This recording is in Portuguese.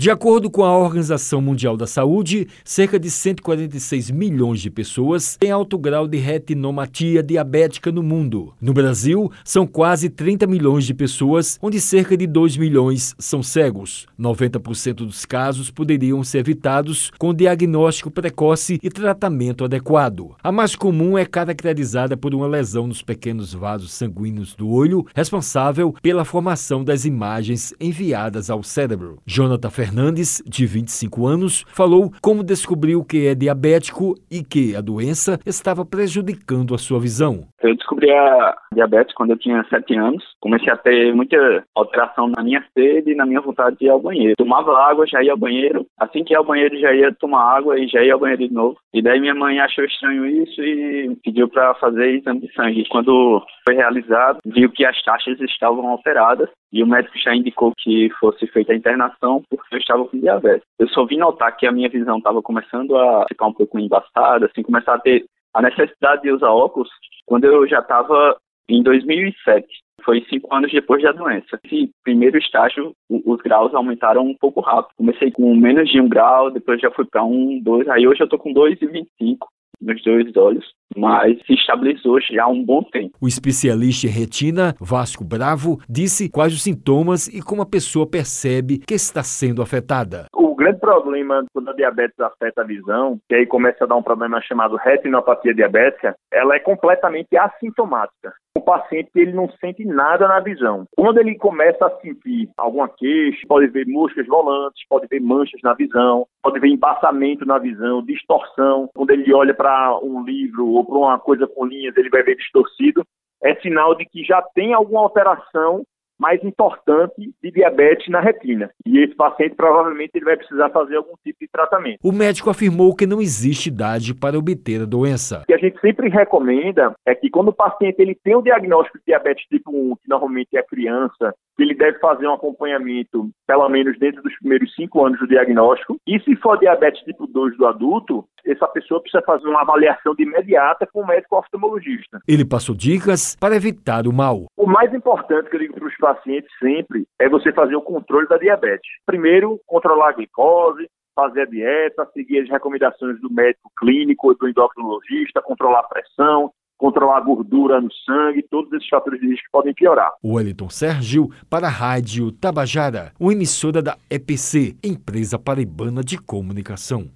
De acordo com a Organização Mundial da Saúde, cerca de 146 milhões de pessoas têm alto grau de retinopatia diabética no mundo. No Brasil, são quase 30 milhões de pessoas, onde cerca de 2 milhões são cegos. 90% dos casos poderiam ser evitados com diagnóstico precoce e tratamento adequado. A mais comum é caracterizada por uma lesão nos pequenos vasos sanguíneos do olho, responsável pela formação das imagens enviadas ao cérebro. Jonathan Fernandes, de 25 anos, falou como descobriu que é diabético e que a doença estava prejudicando a sua visão. Eu descobri a diabetes quando eu tinha 7 anos. Comecei a ter muita alteração na minha sede e na minha vontade de ir ao banheiro. Tomava água, já ia ao banheiro. Assim que ia ao banheiro, já ia tomar água e já ia ao banheiro de novo. E daí minha mãe achou estranho isso e pediu para fazer exame de sangue. Quando foi realizado, viu que as taxas estavam alteradas e o médico já indicou que fosse feita a internação porque eu estava com diabetes. Eu só vim notar que a minha visão estava começando a ficar um pouco embaçada, assim, começar a ter a necessidade de usar óculos quando eu já estava em 2007. Foi cinco anos depois da doença. Esse primeiro estágio, os graus aumentaram um pouco rápido. Comecei com menos de um grau, depois já fui para um, dois, aí hoje eu estou com 2,25 nos dois olhos, mas se estabilizou já há um bom tempo. O especialista em retina, Vasco Bravo, disse quais os sintomas e como a pessoa percebe que está sendo afetada. O grande problema quando a diabetes afeta a visão, que aí começa a dar um problema chamado retinopatia diabética, ela é completamente assintomática. O paciente ele não sente nada na visão. Quando ele começa a sentir alguma queixa, pode ver moscas volantes, pode ver manchas na visão, pode ver embaçamento na visão, distorção. Quando ele olha para um livro ou para uma coisa com linhas, ele vai ver distorcido. É sinal de que já tem alguma alteração mais importante de diabetes na retina. E esse paciente provavelmente ele vai precisar fazer algum tipo de tratamento. O médico afirmou que não existe idade para obter a doença. O que a gente sempre recomenda é que quando o paciente ele tem o diagnóstico de diabetes tipo 1, que normalmente é criança, ele deve fazer um acompanhamento pelo menos dentro dos primeiros cinco anos do diagnóstico. E se for diabetes tipo 2 do adulto, essa pessoa precisa fazer uma avaliação de imediata com o médico oftalmologista. Ele passou dicas para evitar o mal. O mais importante que eu digo para os pacientes sempre é você fazer o controle da diabetes. Primeiro, controlar a glicose, fazer a dieta, seguir as recomendações do médico clínico, do endocrinologista, controlar a pressão, controlar a gordura no sangue, todos esses fatores de risco podem piorar. Wellington Sérgio para a Rádio Tabajara, uma emissora da EPC, Empresa Paraibana de Comunicação.